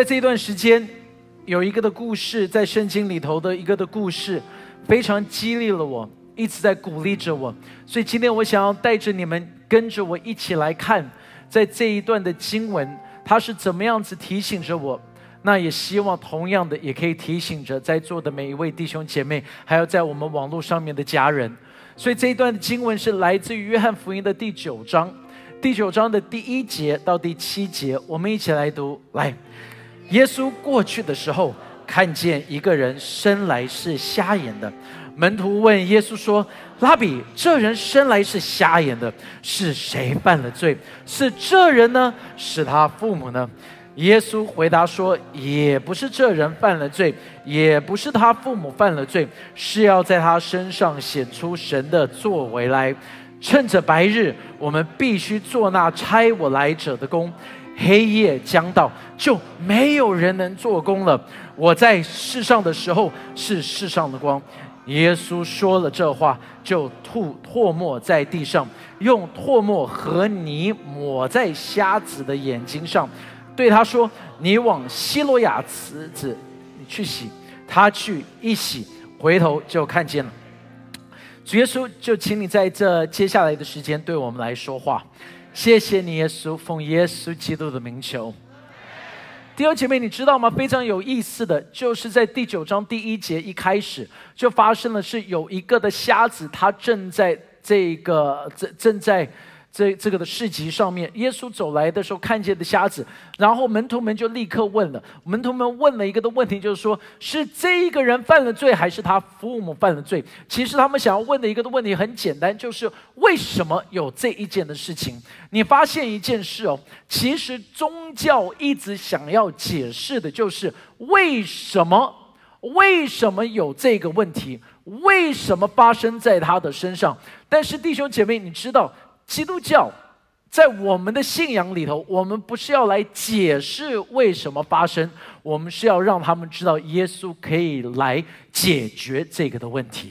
在这一段时间，有一个的故事，在圣经里头的一个的故事，非常激励了我，一直在鼓励着我。所以今天我想要带着你们跟着我一起来看，在这一段的经文，它是怎么样子提醒着我。那也希望同样的，也可以提醒着在座的每一位弟兄姐妹，还有在我们网络上面的家人。所以这一段的经文是来自于约翰福音的第九章，第九章的第一节到第七节，我们一起来读。来，耶稣过去的时候，看见一个人生来是瞎眼的，门徒问耶稣说：“拉比，这人生来是瞎眼的，是谁犯了罪？是这人呢？是他父母呢？”耶稣回答说：“也不是这人犯了罪，也不是他父母犯了罪，是要在他身上显出神的作为来。趁着白日，我们必须做那差我来者的工；黑夜将到，就没有人能做工了。我在世上的时候是世上的光。”耶稣说了这话，就吐唾沫在地上，用唾沫和泥抹在瞎子的眼睛上。对他说：“你往希罗亚池子，你去洗。”他去一洗，回头就看见了。主耶稣，就请你在这接下来的时间对我们来说话。谢谢你，耶稣，奉耶稣基督的名求。第二姐妹，你知道吗？非常有意思的就是在第九章第一节一开始就发生了，是有一个的瞎子，他正在这个正正在。这这个的市集上面，耶稣走来的时候看见的瞎子，然后门徒们就立刻问了，门徒们问了一个的问题，就是说，是这一个人犯了罪，还是他父母犯了罪？其实他们想要问的一个的问题很简单，就是为什么有这一件的事情？你发现一件事哦，其实宗教一直想要解释的就是为什么，为什么有这个问题？为什么发生在他的身上？但是弟兄姐妹，你知道？基督教在我们的信仰里头，我们不是要来解释为什么发生，我们是要让他们知道耶稣可以来解决这个的问题。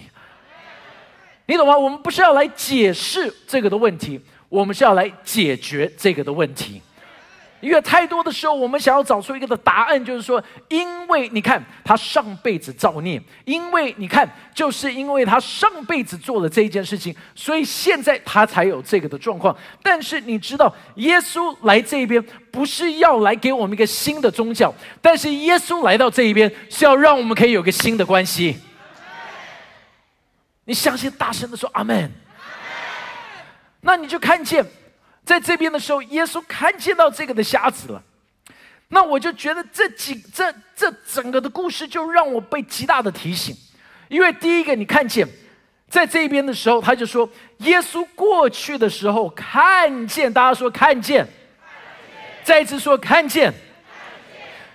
你懂吗？我们不是要来解释这个的问题，我们是要来解决这个的问题。因为太多的时候，我们想要找出一个的答案，就是说，因为你看他上辈子造孽，因为你看，就是因为他上辈子做了这一件事情，所以现在他才有这个的状况。但是你知道，耶稣来这边不是要来给我们一个新的宗教，但是耶稣来到这一边是要让我们可以有个新的关系。你相信，大声的说阿门。那你就看见。在这边的时候，耶稣看见到这个的瞎子了，那我就觉得这几这这整个的故事就让我被极大的提醒，因为第一个你看见，在这边的时候，他就说耶稣过去的时候看见，大家说看见，再一次说看见，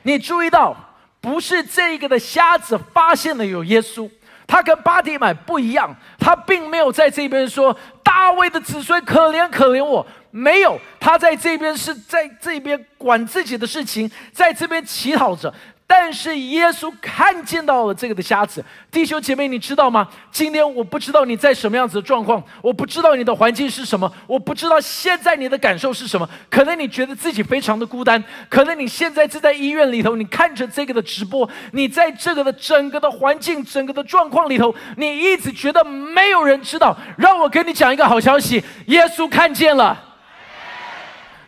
你注意到不是这个的瞎子发现了有耶稣，他跟巴迪买不一样，他并没有在这边说大卫的子孙可怜可怜我。没有，他在这边是在这边管自己的事情，在这边乞讨着。但是耶稣看见到了这个的瞎子，弟兄姐妹，你知道吗？今天我不知道你在什么样子的状况，我不知道你的环境是什么，我不知道现在你的感受是什么。可能你觉得自己非常的孤单，可能你现在正在医院里头，你看着这个的直播，你在这个的整个的环境、整个的状况里头，你一直觉得没有人知道。让我跟你讲一个好消息，耶稣看见了。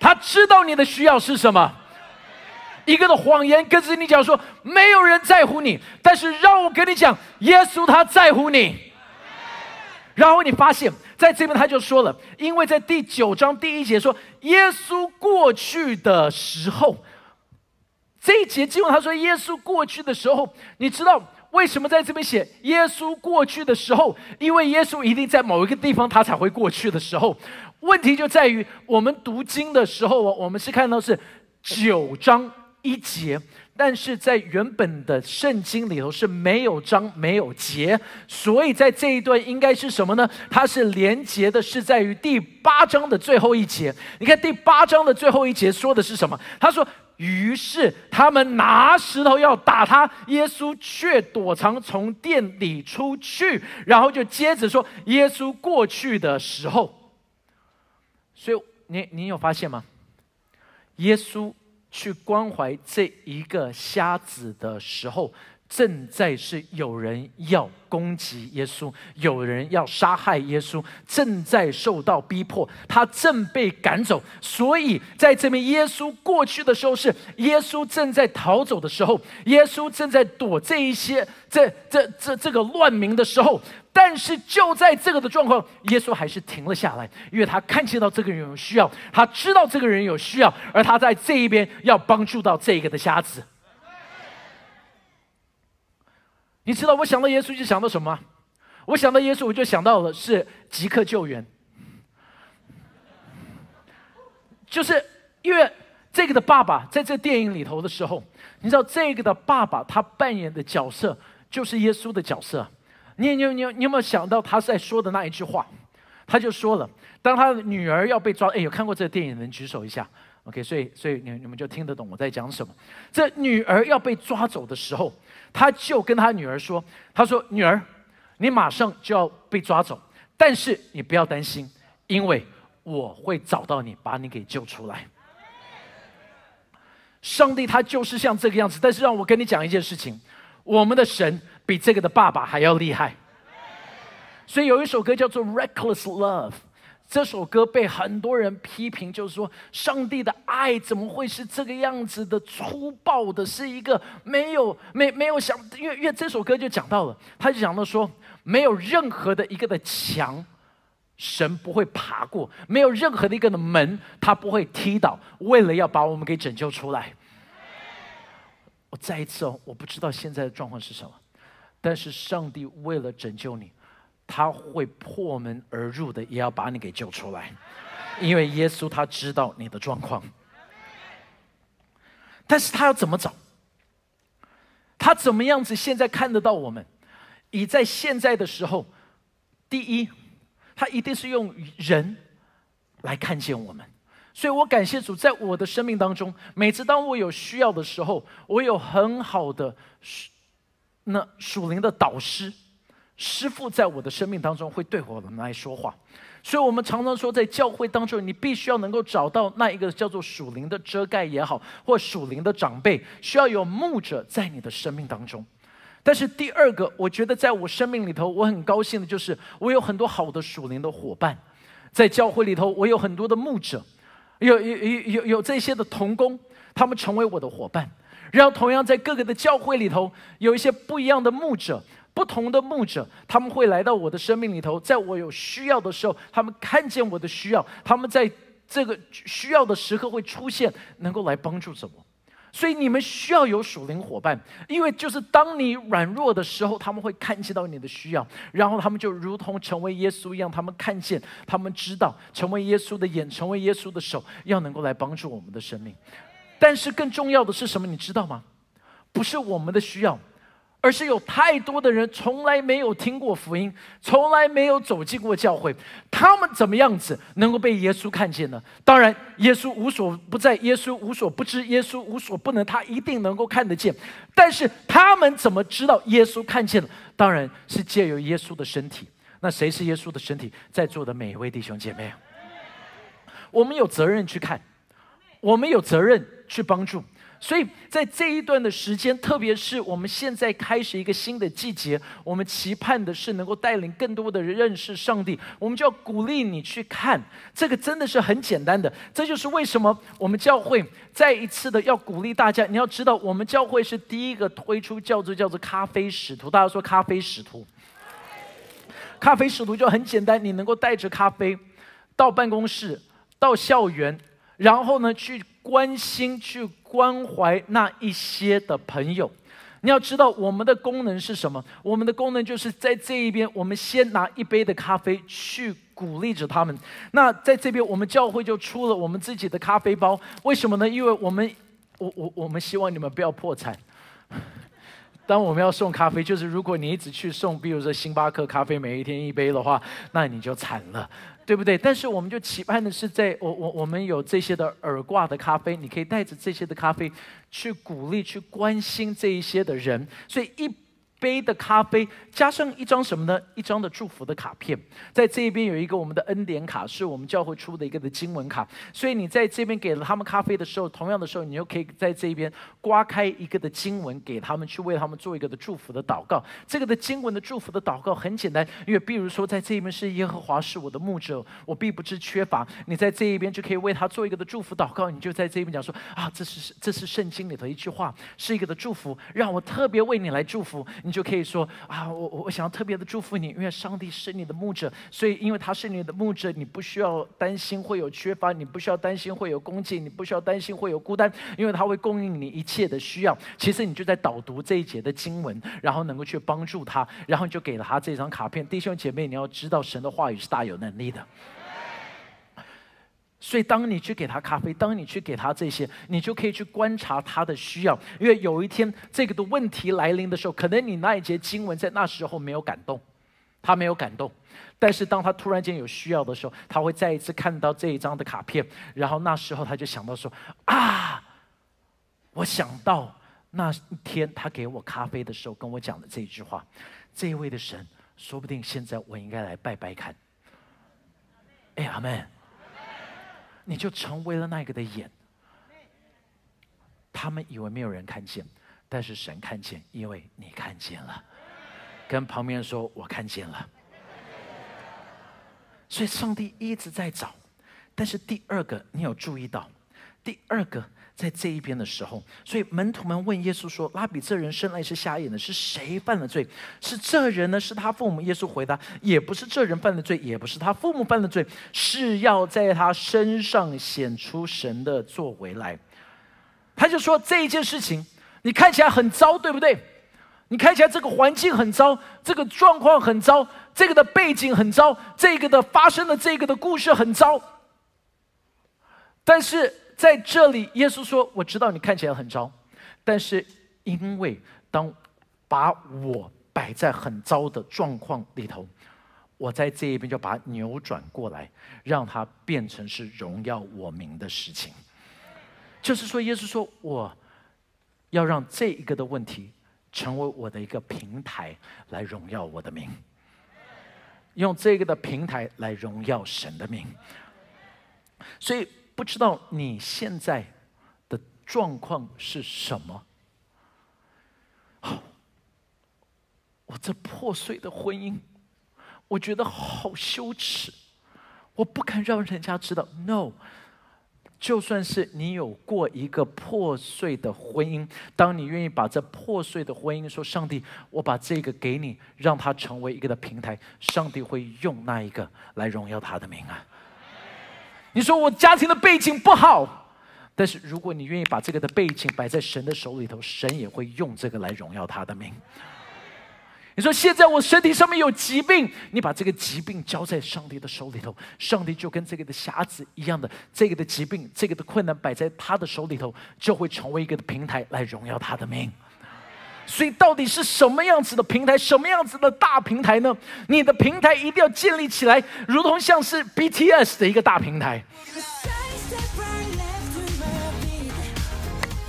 他知道你的需要是什么，一个的谎言跟着你讲说没有人在乎你，但是让我跟你讲，耶稣他在乎你。然后你发现在这边他就说了，因为在第九章第一节说耶稣过去的时候，这一节经文他说耶稣过去的时候，你知道为什么在这边写耶稣过去的时候？因为耶稣一定在某一个地方他才会过去的时候。问题就在于，我们读经的时候，我们是看到是九章一节，但是在原本的圣经里头是没有章没有节，所以在这一段应该是什么呢？它是连结的，是在于第八章的最后一节。你看第八章的最后一节说的是什么？他说：“于是他们拿石头要打他，耶稣却躲藏从店里出去，然后就接着说，耶稣过去的时候。”所以，你你有发现吗？耶稣去关怀这一个瞎子的时候。正在是有人要攻击耶稣，有人要杀害耶稣，正在受到逼迫，他正被赶走。所以在这边，耶稣过去的时候是耶稣正在逃走的时候，耶稣正在躲这一些这这这这个乱民的时候。但是就在这个的状况，耶稣还是停了下来，因为他看见到这个人有需要，他知道这个人有需要，而他在这一边要帮助到这个的瞎子。你知道我想到耶稣就想到什么？我想到耶稣，我就想到了是即刻救援，就是因为这个的爸爸在这电影里头的时候，你知道这个的爸爸他扮演的角色就是耶稣的角色。你你你你有没有想到他在说的那一句话？他就说了，当他的女儿要被抓，哎，有看过这个电影的人举手一下，OK，所以所以你你们就听得懂我在讲什么。这女儿要被抓走的时候。他就跟他女儿说：“他说，女儿，你马上就要被抓走，但是你不要担心，因为我会找到你，把你给救出来。上帝他就是像这个样子。但是让我跟你讲一件事情，我们的神比这个的爸爸还要厉害。所以有一首歌叫做《Reckless Love》。”这首歌被很多人批评，就是说，上帝的爱怎么会是这个样子的粗暴的？是一个没有、没、没有想，因为因为这首歌就讲到了，他就讲到说，没有任何的一个的墙，神不会爬过；没有任何的一个的门，他不会踢倒，为了要把我们给拯救出来。我再一次哦，我不知道现在的状况是什么，但是上帝为了拯救你。他会破门而入的，也要把你给救出来，因为耶稣他知道你的状况。但是他要怎么找？他怎么样子现在看得到我们？以在现在的时候，第一，他一定是用人来看见我们。所以我感谢主，在我的生命当中，每次当我有需要的时候，我有很好的那属灵的导师。师傅在我的生命当中会对我们来说话，所以我们常常说，在教会当中，你必须要能够找到那一个叫做属灵的遮盖也好，或属灵的长辈，需要有牧者在你的生命当中。但是第二个，我觉得在我生命里头，我很高兴的就是我有很多好的属灵的伙伴，在教会里头，我有很多的牧者，有有有有有这些的童工，他们成为我的伙伴。然后同样在各个的教会里头，有一些不一样的牧者。不同的牧者，他们会来到我的生命里头，在我有需要的时候，他们看见我的需要，他们在这个需要的时刻会出现，能够来帮助着我。所以你们需要有属灵伙伴，因为就是当你软弱的时候，他们会看见到你的需要，然后他们就如同成为耶稣一样，他们看见，他们知道，成为耶稣的眼，成为耶稣的手，要能够来帮助我们的生命。但是更重要的是什么？你知道吗？不是我们的需要。而是有太多的人从来没有听过福音，从来没有走进过教会，他们怎么样子能够被耶稣看见呢？当然，耶稣无所不在，耶稣无所不知，耶稣无所不能，他一定能够看得见。但是他们怎么知道耶稣看见了？当然是借由耶稣的身体。那谁是耶稣的身体？在座的每一位弟兄姐妹，我们有责任去看，我们有责任去帮助。所以在这一段的时间，特别是我们现在开始一个新的季节，我们期盼的是能够带领更多的人认识上帝。我们就要鼓励你去看，这个真的是很简单的。这就是为什么我们教会再一次的要鼓励大家。你要知道，我们教会是第一个推出叫做叫做咖啡使徒。大家说咖啡使徒，咖啡使徒就很简单，你能够带着咖啡到办公室、到校园，然后呢去关心去。关怀那一些的朋友，你要知道我们的功能是什么？我们的功能就是在这一边，我们先拿一杯的咖啡去鼓励着他们。那在这边，我们教会就出了我们自己的咖啡包。为什么呢？因为我们，我我我们希望你们不要破产。当我们要送咖啡，就是如果你一直去送，比如说星巴克咖啡，每一天一杯的话，那你就惨了。对不对？但是我们就期盼的是，在我我我们有这些的耳挂的咖啡，你可以带着这些的咖啡去鼓励、去关心这一些的人。所以一杯的咖啡，加上一张什么呢？一张的祝福的卡片，在这一边有一个我们的恩典卡，是我们教会出的一个的经文卡。所以你在这边给了他们咖啡的时候，同样的时候，你又可以在这边刮开一个的经文给他们，去为他们做一个的祝福的祷告。这个的经文的祝福的祷告很简单，因为比如说在这一边是耶和华是我的牧者，我必不知缺乏。你在这一边就可以为他做一个的祝福祷告，你就在这边讲说啊，这是这是圣经里头一句话，是一个的祝福，让我特别为你来祝福。你就可以说啊，我我想要特别的祝福你，因为上帝是你的牧者，所以因为他是你的牧者，你不需要担心会有缺乏，你不需要担心会有攻击，你不需要担心会有孤单，因为他会供应你一切的需要。其实你就在导读这一节的经文，然后能够去帮助他，然后你就给了他这张卡片。弟兄姐妹，你要知道神的话语是大有能力的。所以，当你去给他咖啡，当你去给他这些，你就可以去观察他的需要。因为有一天这个的问题来临的时候，可能你那一节经文在那时候没有感动，他没有感动。但是当他突然间有需要的时候，他会再一次看到这一张的卡片，然后那时候他就想到说：“啊，我想到那天他给我咖啡的时候跟我讲的这一句话，这一位的神，说不定现在我应该来拜拜看。”哎，阿门。你就成为了那个的眼，他们以为没有人看见，但是神看见，因为你看见了。跟旁边说：“我看见了。”所以上帝一直在找，但是第二个，你有注意到？第二个。在这一边的时候，所以门徒们问耶稣说：“拉比，这人生来是瞎眼的，是谁犯了罪？是这人呢？是他父母？”耶稣回答：“也不是这人犯了罪，也不是他父母犯了罪，是要在他身上显出神的作为来。”他就说：“这一件事情，你看起来很糟，对不对？你看起来这个环境很糟，这个状况很糟，这个的背景很糟，这个的发生的这个的故事很糟，但是。”在这里，耶稣说：“我知道你看起来很糟，但是因为当把我摆在很糟的状况里头，我在这一边就把它扭转过来，让它变成是荣耀我名的事情。就是说，耶稣说我要让这一个的问题成为我的一个平台，来荣耀我的名，用这个的平台来荣耀神的名。所以。”不知道你现在的状况是什么？我这破碎的婚姻，我觉得好羞耻，我不敢让人家知道。No，就算是你有过一个破碎的婚姻，当你愿意把这破碎的婚姻说：“上帝，我把这个给你，让它成为一个的平台。”上帝会用那一个来荣耀他的名啊！你说我家庭的背景不好，但是如果你愿意把这个的背景摆在神的手里头，神也会用这个来荣耀他的名。你说现在我身体上面有疾病，你把这个疾病交在上帝的手里头，上帝就跟这个的匣子一样的，这个的疾病，这个的困难摆在他的手里头，就会成为一个平台来荣耀他的名。所以，到底是什么样子的平台，什么样子的大平台呢？你的平台一定要建立起来，如同像是 BTS 的一个大平台。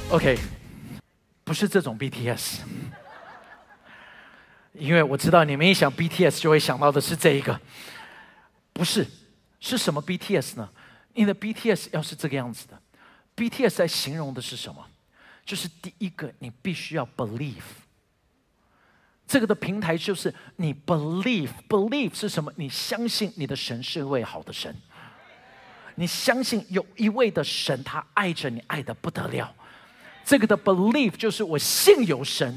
OK，不是这种 BTS，因为我知道你们一想 BTS 就会想到的是这一个，不是，是什么 BTS 呢？你的 BTS 要是这个样子的，BTS 在形容的是什么？就是第一个，你必须要 believe。这个的平台就是你 believe，believe 是什么？你相信你的神是一位好的神，你相信有一位的神，他爱着你，爱的不得了。这个的 believe 就是我信有神，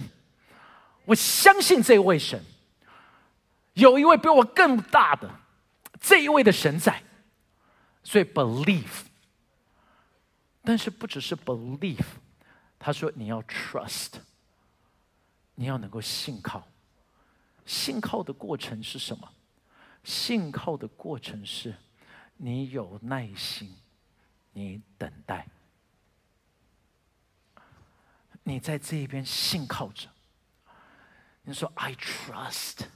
我相信这位神，有一位比我更大的这一位的神在，所以 believe。但是不只是 believe。他说：“你要 trust，你要能够信靠。信靠的过程是什么？信靠的过程是，你有耐心，你等待，你在这一边信靠着。你说 ‘I trust’，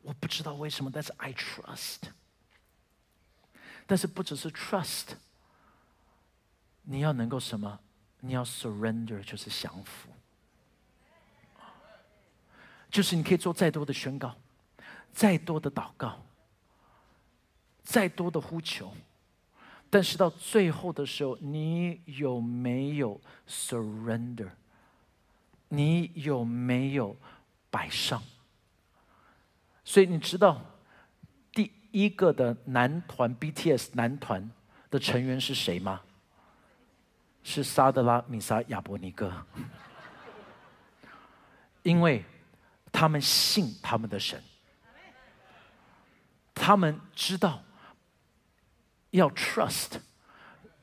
我不知道为什么，但是 ‘I trust’。但是不只是 trust，你要能够什么？”你要 surrender，就是降服。就是你可以做再多的宣告，再多的祷告，再多的呼求，但是到最后的时候，你有没有 surrender？你有没有摆上？所以你知道第一个的男团 BTS 男团的成员是谁吗？是沙德拉米沙亚伯尼哥，因为他们信他们的神，他们知道要 trust，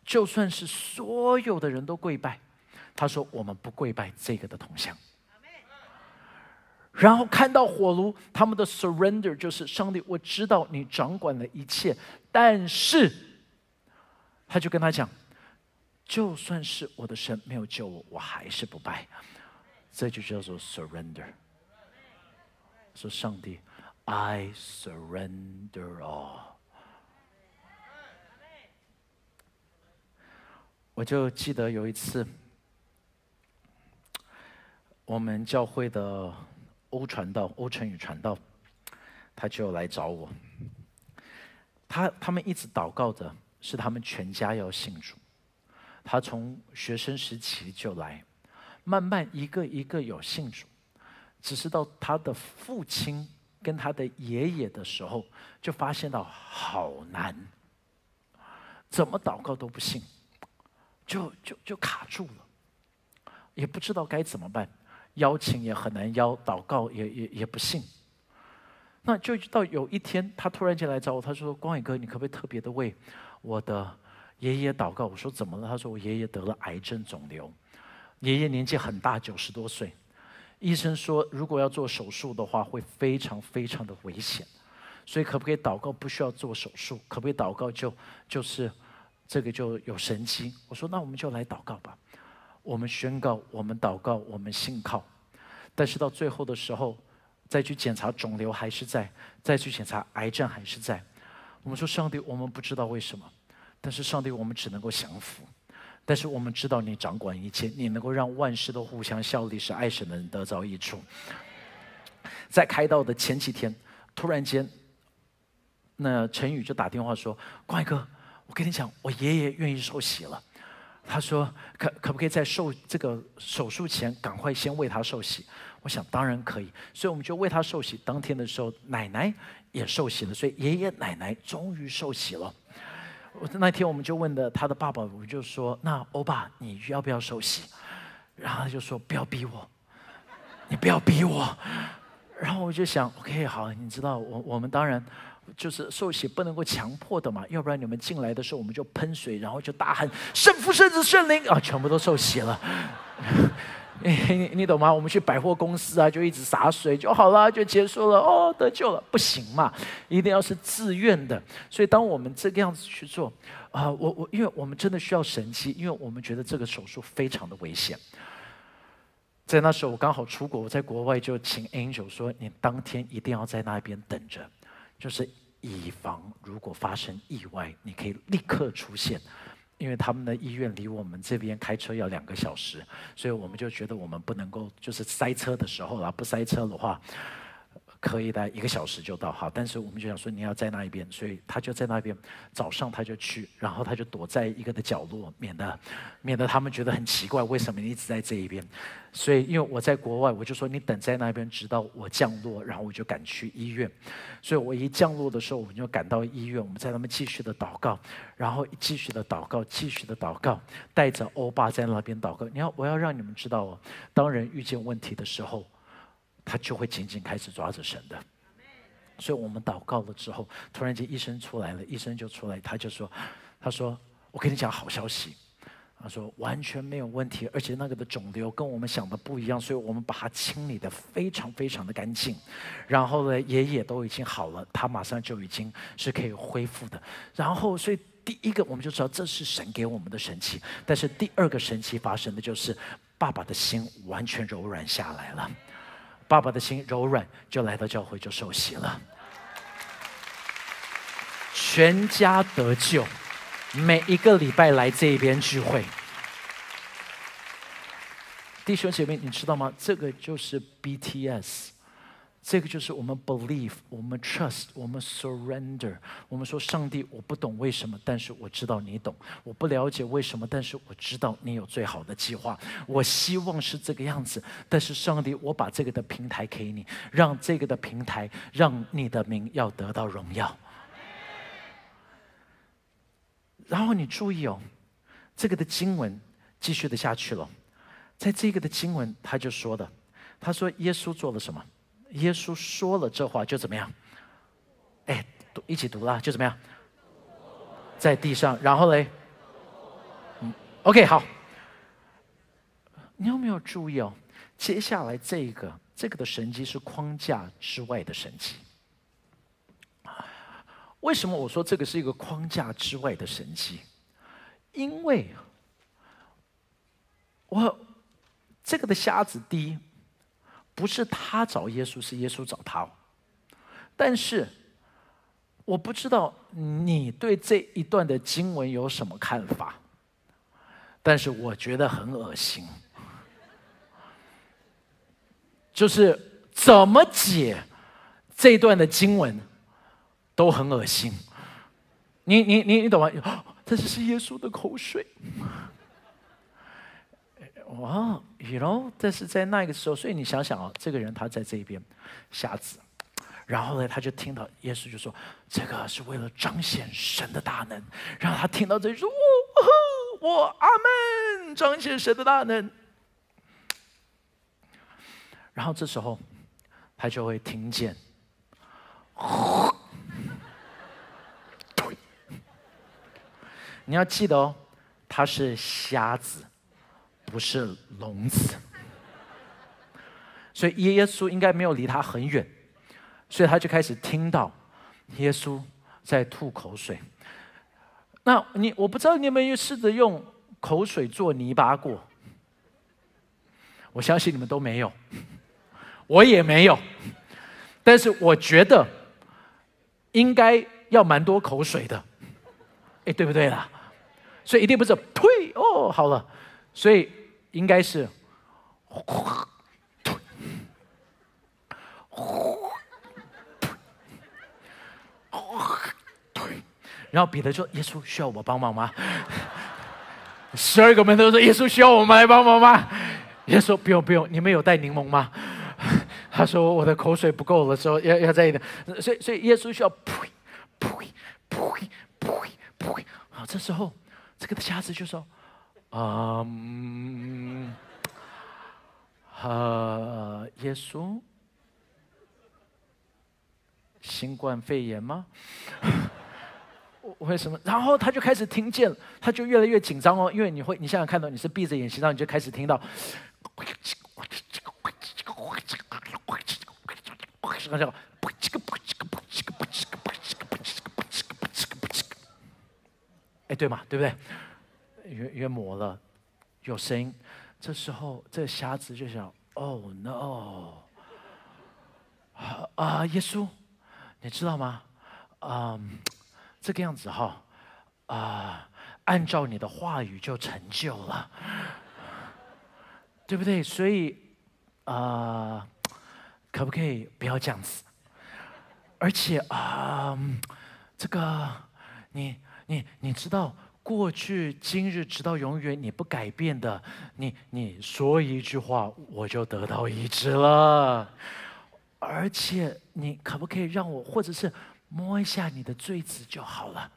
就算是所有的人都跪拜，他说我们不跪拜这个的铜像。然后看到火炉，他们的 surrender 就是上帝，我知道你掌管了一切，但是他就跟他讲。就算是我的神没有救我，我还是不拜。这就叫做 surrender。说上帝，I surrender all。我就记得有一次，我们教会的欧传道、欧成宇传道，他就来找我。他他们一直祷告的是他们全家要信主。他从学生时期就来，慢慢一个一个有信主，只是到他的父亲跟他的爷爷的时候，就发现到好难，怎么祷告都不信，就就就卡住了，也不知道该怎么办，邀请也很难邀，祷告也也也不信，那就到有一天，他突然间来找我，他说：“光宇哥，你可不可以特别的为我的？”爷爷祷告，我说怎么了？他说我爷爷得了癌症肿瘤，爷爷年纪很大，九十多岁，医生说如果要做手术的话会非常非常的危险，所以可不可以祷告不需要做手术？可不可以祷告就就是这个就有神机？我说那我们就来祷告吧，我们宣告，我们祷告，我们信靠，但是到最后的时候再去检查肿瘤还是在，再去检查癌症还是在，我们说上帝，我们不知道为什么。但是上帝，我们只能够降服。但是我们知道你掌管一切，你能够让万事都互相效力，使爱神的人得着益处。在开道的前几天，突然间，那陈宇就打电话说：“关哥，我跟你讲，我爷爷愿意受洗了。他说，可可不可以在受这个手术前，赶快先为他受洗？我想当然可以，所以我们就为他受洗。当天的时候，奶奶也受洗了，所以爷爷奶奶终于受洗了。”我那天我们就问的他的爸爸，我就说：“那欧巴，你要不要受洗？”然后他就说：“不要逼我，你不要逼我。”然后我就想：“OK，好，你知道我我们当然就是受洗不能够强迫的嘛，要不然你们进来的时候我们就喷水，然后就大喊圣父、圣子、圣灵啊，全部都受洗了。”你 你懂吗？我们去百货公司啊，就一直洒水就好了，就结束了哦，得救了，不行嘛，一定要是自愿的。所以当我们这个样子去做啊，我我因为我们真的需要神迹，因为我们觉得这个手术非常的危险。在那时候我刚好出国，我在国外就请 Angel 说，你当天一定要在那边等着，就是以防如果发生意外，你可以立刻出现。因为他们的医院离我们这边开车要两个小时，所以我们就觉得我们不能够，就是塞车的时候啊，不塞车的话。可以的，一个小时就到。好，但是我们就想说你要在那一边，所以他就在那边。早上他就去，然后他就躲在一个的角落，免得免得他们觉得很奇怪，为什么你一直在这一边？所以因为我在国外，我就说你等在那边，直到我降落，然后我就赶去医院。所以我一降落的时候，我们就赶到医院，我们在那边继续的祷告，然后继续的祷告，继续的祷告，带着欧巴在那边祷告。你要，我要让你们知道哦，当人遇见问题的时候。他就会紧紧开始抓着神的，所以我们祷告了之后，突然间医生出来了，医生就出来，他就说：“他说我跟你讲好消息，他说完全没有问题，而且那个的肿瘤跟我们想的不一样，所以我们把它清理的非常非常的干净，然后呢，爷爷都已经好了，他马上就已经是可以恢复的。然后，所以第一个我们就知道这是神给我们的神奇，但是第二个神奇发生的就是爸爸的心完全柔软下来了。”爸爸的心柔软，就来到教会就受洗了，全家得救，每一个礼拜来这边聚会。弟兄姐妹，你知道吗？这个就是 BTS，这个就是我们 believe，我们 trust，我们 surrender。我们说，上帝，我不懂为什么，但是我知道你懂；我不了解为什么，但是我知道你有最好的计划。我希望是这个样子，但是上帝，我把这个的平台给你，让这个的平台，让你的名要得到荣耀。然后你注意哦，这个的经文继续的下去了，在这个的经文他就说的，他说耶稣做了什么？耶稣说了这话就怎么样？哎，读一起读了就怎么样？在地上，然后嘞，嗯，OK，好。你有没有注意哦？接下来这个这个的神迹是框架之外的神迹。为什么我说这个是一个框架之外的神迹？因为，我这个的瞎子第一。不是他找耶稣，是耶稣找他。但是我不知道你对这一段的经文有什么看法。但是我觉得很恶心，就是怎么解这一段的经文都很恶心。你你你你懂吗？这只是耶稣的口水。哇，you know，这是在那个时候，所以你想想啊，这个人他在这边，瞎子，然后呢，他就听到耶稣就说：“这个是为了彰显神的大能。”然后他听到这里说：“我我阿门，彰显神的大能。”然后这时候他就会听见，你要记得哦，他是瞎子。不是聋子，所以耶稣应该没有离他很远，所以他就开始听到耶稣在吐口水。那你我不知道你有没有试着用口水做泥巴过？我相信你们都没有，我也没有，但是我觉得应该要蛮多口水的，哎，对不对啦？所以一定不是呸哦，好了，所以。应该是，然后彼得说：“耶稣需要我帮忙吗？” 十二个门徒说：“耶稣需要我们来帮忙吗？”耶稣说：“不用不用，你们有带柠檬吗？” 他说：“我的口水不够了，说要要再一点。”所以所以耶稣需要呸呸呸呸呸好！这时候这个瞎子就说。嗯，呃，耶稣，新冠肺炎吗？为什么？然后他就开始听见，他就越来越紧张哦，因为你会，你现在看到你是闭着眼睛，然后你就开始听到，哎，对嘛，对不对？约约磨了，有声音。这时候，这瞎子就想：“Oh no！啊，耶稣，你知道吗？啊，这个样子哈，啊，按照你的话语就成就了，对不对？所以，啊，可不可以不要这样子？而且啊，这个，你你你知道？”过去、今日，直到永远，你不改变的，你你说一句话，我就得到医治了。而且，你可不可以让我，或者是摸一下你的坠子就好了，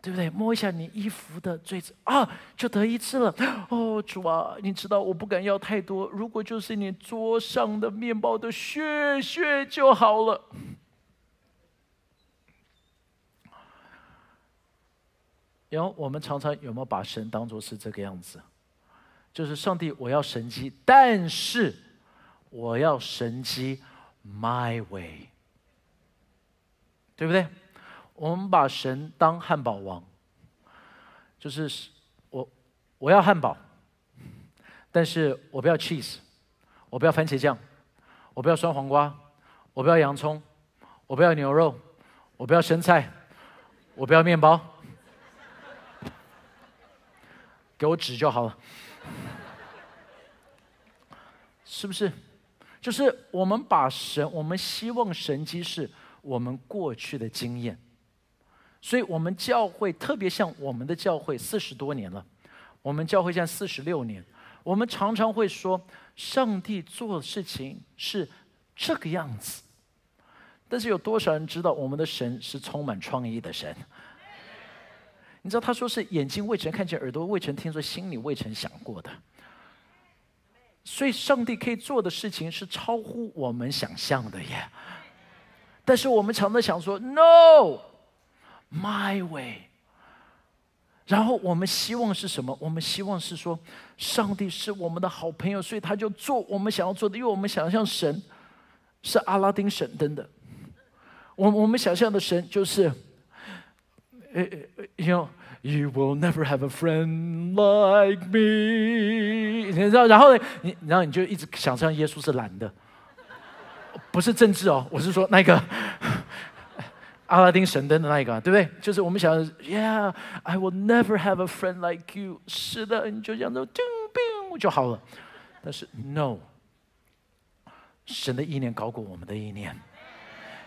对不对？摸一下你衣服的坠子啊，就得医治了。哦，主啊，你知道我不敢要太多，如果就是你桌上的面包的屑屑就好了。然后我们常常有没有把神当作是这个样子？就是上帝，我要神机，但是我要神机 my way，对不对？我们把神当汉堡王，就是我我要汉堡，但是我不要 cheese，我不要番茄酱，我不要酸黄瓜，我不要洋葱，我不要牛肉，我不要生菜，我不要面包。给我纸就好了，是不是？就是我们把神，我们希望神机是我们过去的经验，所以我们教会特别像我们的教会四十多年了，我们教会现在四十六年，我们常常会说，上帝做事情是这个样子，但是有多少人知道我们的神是充满创意的神？你知道他说是眼睛未曾看见，耳朵未曾听说，心里未曾想过的。所以，上帝可以做的事情是超乎我们想象的耶。但是我们常常想说 “No，my way”，然后我们希望是什么？我们希望是说，上帝是我们的好朋友，所以他就做我们想要做的，因为我们想象神是阿拉丁神灯的。我我们想象的神就是。呃，you you will never have a friend like me。你知道，然后呢，你然后你就一直想象耶稣是蓝的，不是政治哦，我是说那个阿拉丁神灯的那一个，对不对？就是我们想，Yeah，I will never have a friend like you。是的，你就这样子，叮叮就好了。但是 No，神的意念高过我们的意念。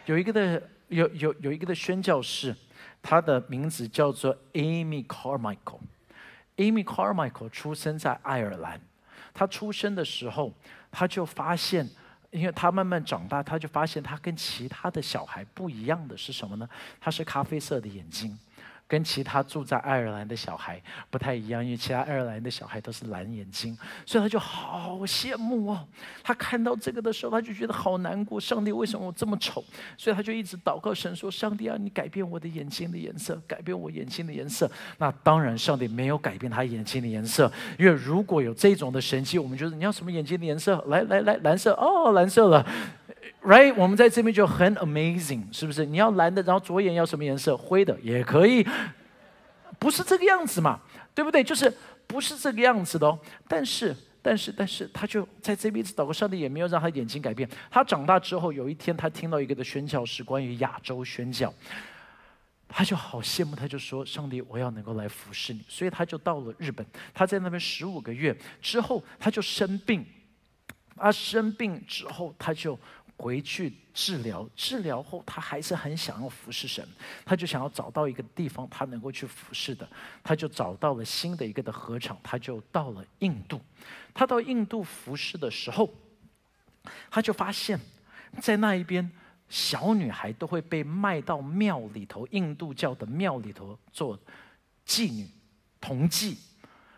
有一个的有有有一个的宣教士。他的名字叫做 Amy Carmichael。Amy Carmichael 出生在爱尔兰。他出生的时候，他就发现，因为他慢慢长大，他就发现他跟其他的小孩不一样的是什么呢？他是咖啡色的眼睛。跟其他住在爱尔兰的小孩不太一样，因为其他爱尔兰的小孩都是蓝眼睛，所以他就好羡慕哦。他看到这个的时候，他就觉得好难过。上帝为什么我这么丑？所以他就一直祷告神说：“上帝啊，你改变我的眼睛的颜色，改变我眼睛的颜色。”那当然，上帝没有改变他眼睛的颜色，因为如果有这种的神迹，我们觉得你要什么眼睛的颜色？来来来，蓝色哦，蓝色了。Right，我们在这边就很 amazing，是不是？你要蓝的，然后左眼要什么颜色？灰的也可以，不是这个样子嘛，对不对？就是不是这个样子的哦。但是，但是，但是，他就在这边祷告，上帝也没有让他眼睛改变。他长大之后，有一天他听到一个的宣教是关于亚洲宣教，他就好羡慕，他就说：“上帝，我要能够来服侍你。”所以他就到了日本，他在那边十五个月之后，他就生病。他生病之后，他就。回去治疗，治疗后他还是很想要服侍神，他就想要找到一个地方他能够去服侍的，他就找到了新的一个的合场，他就到了印度。他到印度服侍的时候，他就发现，在那一边小女孩都会被卖到庙里头，印度教的庙里头做妓女、童妓，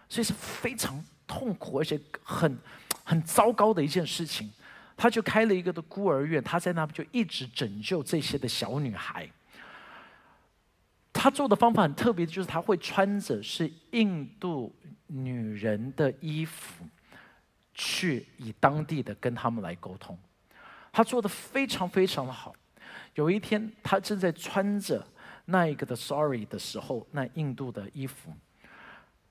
所以是非常痛苦而且很很糟糕的一件事情。他就开了一个的孤儿院，他在那边就一直拯救这些的小女孩。他做的方法很特别，就是他会穿着是印度女人的衣服，去以当地的跟他们来沟通。他做的非常非常的好。有一天，他正在穿着那一个的 sorry 的时候，那印度的衣服，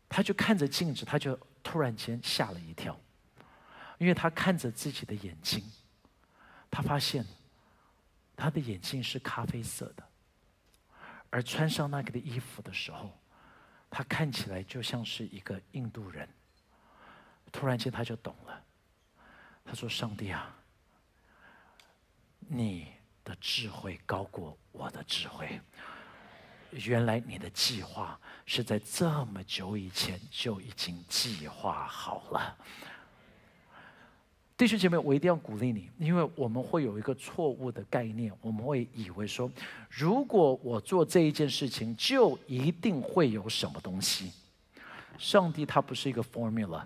他就看着镜子，他就突然间吓了一跳。因为他看着自己的眼睛，他发现他的眼睛是咖啡色的，而穿上那个的衣服的时候，他看起来就像是一个印度人。突然间他就懂了，他说：“上帝啊，你的智慧高过我的智慧。原来你的计划是在这么久以前就已经计划好了。”弟兄姐妹，我一定要鼓励你，因为我们会有一个错误的概念，我们会以为说，如果我做这一件事情，就一定会有什么东西。上帝他不是一个 formula，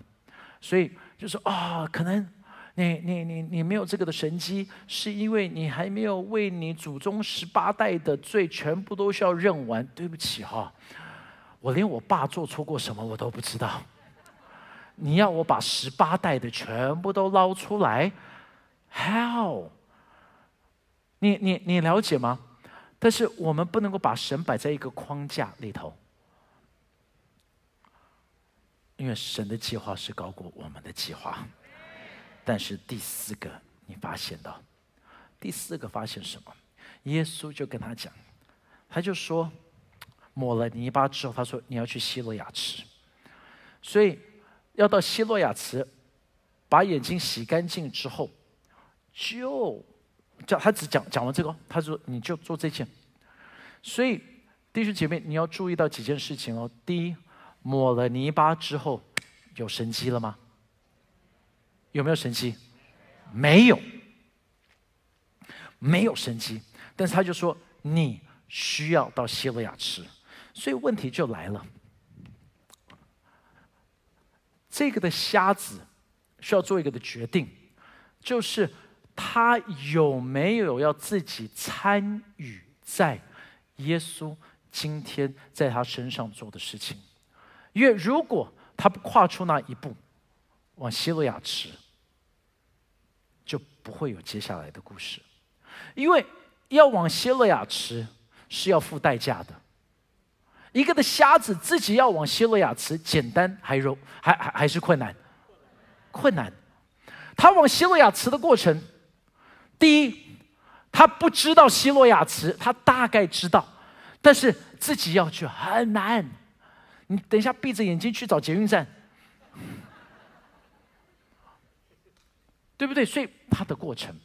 所以就说啊，可能你你你你没有这个的神机，是因为你还没有为你祖宗十八代的罪全部都需要认完。对不起哈，我连我爸做错过什么我都不知道。你要我把十八代的全部都捞出来？How？你你你了解吗？但是我们不能够把神摆在一个框架里头，因为神的计划是高过我们的计划。但是第四个，你发现到第四个发现什么？耶稣就跟他讲，他就说抹了泥巴之后，他说你要去希罗亚池，所以。要到希洛亚池，把眼睛洗干净之后，就叫他只讲讲完这个，他说你就做这件。所以弟兄姐妹，你要注意到几件事情哦。第一，抹了泥巴之后有神迹了吗？有没有神迹？没有，没有神迹。但是他就说你需要到希洛亚吃，所以问题就来了。这个的瞎子需要做一个的决定，就是他有没有要自己参与在耶稣今天在他身上做的事情。因为如果他不跨出那一步，往希罗亚池，就不会有接下来的故事。因为要往希罗亚池是要付代价的。一个的瞎子自己要往希罗亚池，简单还容还还还是困难？困难。他往希罗亚池的过程，第一，他不知道希罗亚池，他大概知道，但是自己要去很难。你等一下闭着眼睛去找捷运站，对不对？所以他的过程。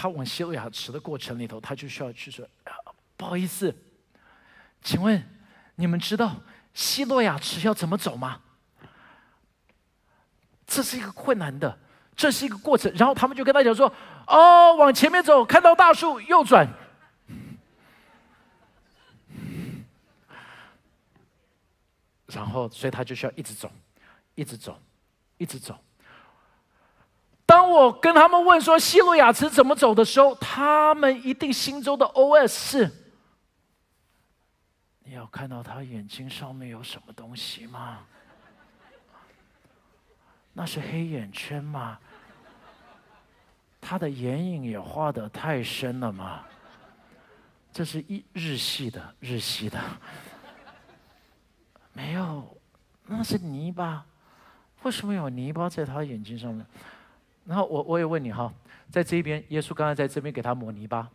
他往希罗亚池的过程里头，他就需要去说：“不好意思，请问你们知道希罗亚池要怎么走吗？”这是一个困难的，这是一个过程。然后他们就跟他讲说：“哦，往前面走，看到大树右转。”然后，所以他就需要一直走，一直走，一直走。当我跟他们问说希路亚池怎么走的时候，他们一定心中的 OS 是：你要看到他眼睛上面有什么东西吗？那是黑眼圈吗？他的眼影也画的太深了吗？这是一日系的，日系的，没有，那是泥巴，为什么有泥巴在他眼睛上面？然后我我也问你哈，在这边，耶稣刚才在这边给他抹泥巴，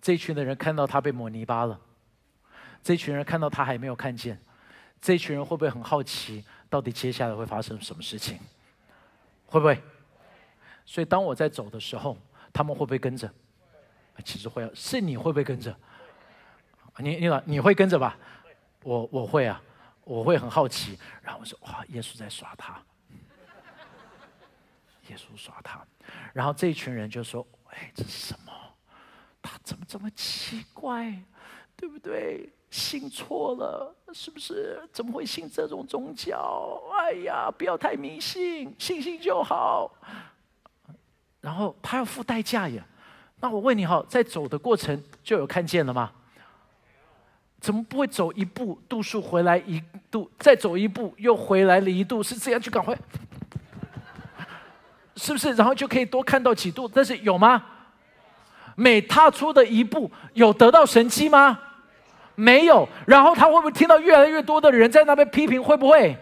这群的人看到他被抹泥巴了，这群人看到他还没有看见，这群人会不会很好奇，到底接下来会发生什么事情？会不会？所以当我在走的时候，他们会不会跟着？其实会，是你会不会跟着？你你老你会跟着吧？我我会啊，我会很好奇，然后我说哇，耶稣在耍他。耶稣耍他，然后这一群人就说：“哎，这是什么？他怎么这么奇怪？对不对？信错了，是不是？怎么会信这种宗教？哎呀，不要太迷信，信信就好。然后他要付代价呀。那我问你哈，在走的过程就有看见了吗？怎么不会走一步度数回来一度，再走一步又回来了一度？是这样，就赶快。”是不是？然后就可以多看到几度？但是有吗？每踏出的一步，有得到神迹吗？没有。然后他会不会听到越来越多的人在那边批评？会不会？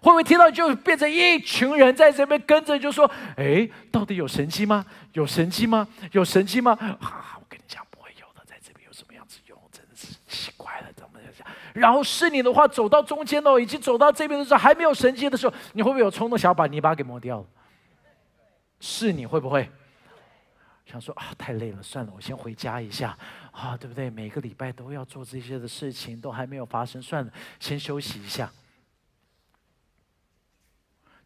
会不会听到就变成一群人在这边跟着，就说：“哎，到底有神迹吗？有神迹吗？有神迹吗？”啊，我跟你讲，不会有的，在这边有什么样子用？真的是奇怪了，怎么样？然后是你的话，走到中间哦，已经走到这边的时候，还没有神迹的时候，你会不会有冲动想要把泥巴给抹掉？是你会不会想说啊？太累了，算了，我先回家一下啊，对不对？每个礼拜都要做这些的事情，都还没有发生，算了，先休息一下。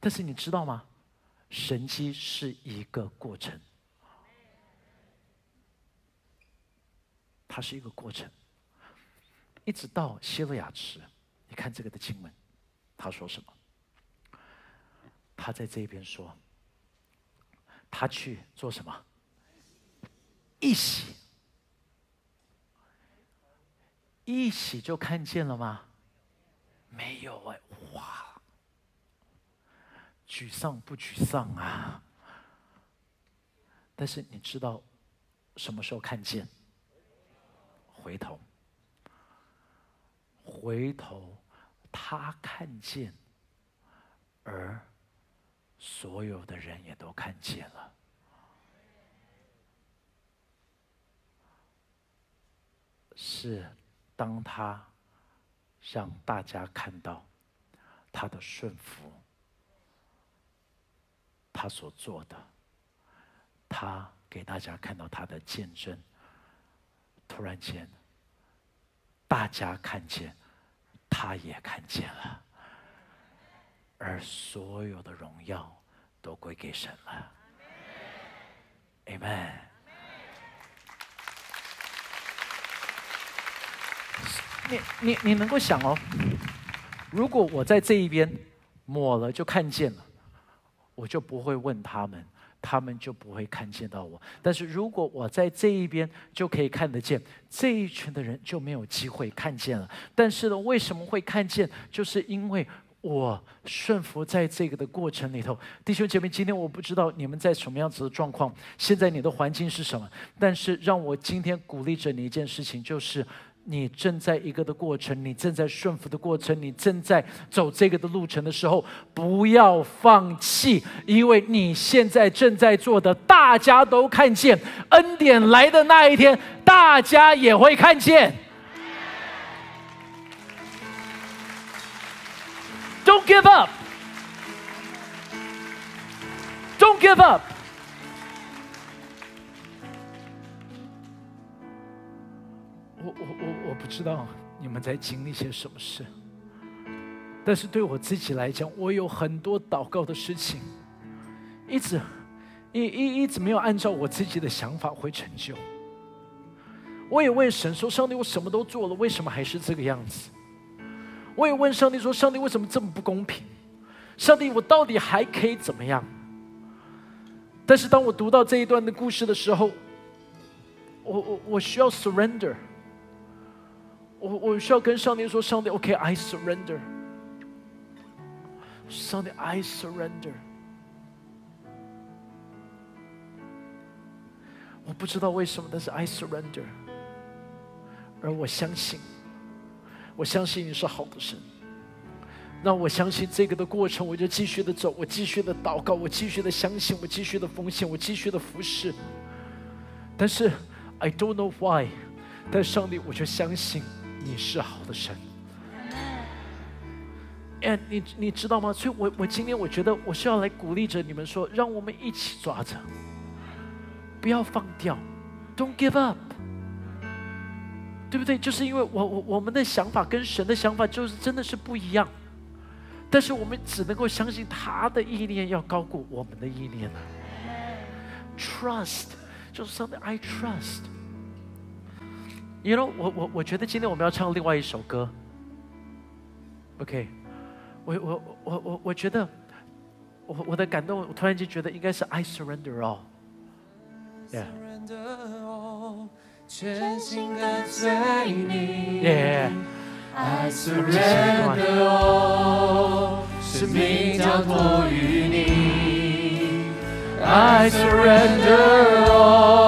但是你知道吗？神机是一个过程，它是一个过程，一直到希罗亚池。你看这个的经文，他说什么？他在这边说。他去做什么？一洗，一洗就看见了吗？没有哎，哇！沮丧不沮丧啊？但是你知道什么时候看见？回头，回头，他看见，而。所有的人也都看见了，是当他让大家看到他的顺服，他所做的，他给大家看到他的见证。突然间，大家看见，他也看见了，而所有的荣耀都归给神了。Amen。你你你能够想哦，如果我在这一边抹了就看见了，我就不会问他们。他们就不会看见到我。但是如果我在这一边就可以看得见，这一群的人就没有机会看见了。但是呢，为什么会看见？就是因为我顺服在这个的过程里头。弟兄姐妹，今天我不知道你们在什么样子的状况，现在你的环境是什么？但是让我今天鼓励着你一件事情，就是。你正在一个的过程，你正在顺服的过程，你正在走这个的路程的时候，不要放弃，因为你现在正在做的，大家都看见，恩典来的那一天，大家也会看见。Don't give up. Don't give up. 我我我我不知道你们在经历些什么事，但是对我自己来讲，我有很多祷告的事情，一直一一一直没有按照我自己的想法会成就。我也问神说：“上帝，我什么都做了，为什么还是这个样子？”我也问上帝说：“上帝，为什么这么不公平？上帝，我到底还可以怎么样？”但是当我读到这一段的故事的时候，我我我需要 surrender。我我需要跟上帝说：“上帝，OK，I surrender。上帝，I surrender。我不知道为什么，但是 I surrender。而我相信，我相信你是好的神。那我相信这个的过程，我就继续的走，我继续的祷告，我继续的相信，我继续的奉献，我继续的服侍。但是 I don't know why，但上帝，我却相信。”你是好的神，哎，你你知道吗？所以，我我今天我觉得我是要来鼓励着你们说，让我们一起抓着，不要放掉，Don't give up，对不对？就是因为我我我们的想法跟神的想法就是真的是不一样，但是我们只能够相信他的意念要高过我们的意念了。Trust，就是 something I trust。You know，我我我觉得今天我们要唱另外一首歌。OK，我我我我我觉得，我我的感动，我突然间觉得应该是 I surrender all。Yeah。全心跟随你。Yeah。I surrender all，生命交托于你。I surrender all。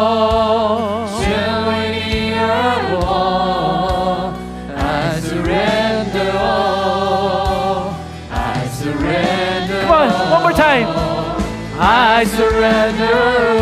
time. I surrender all.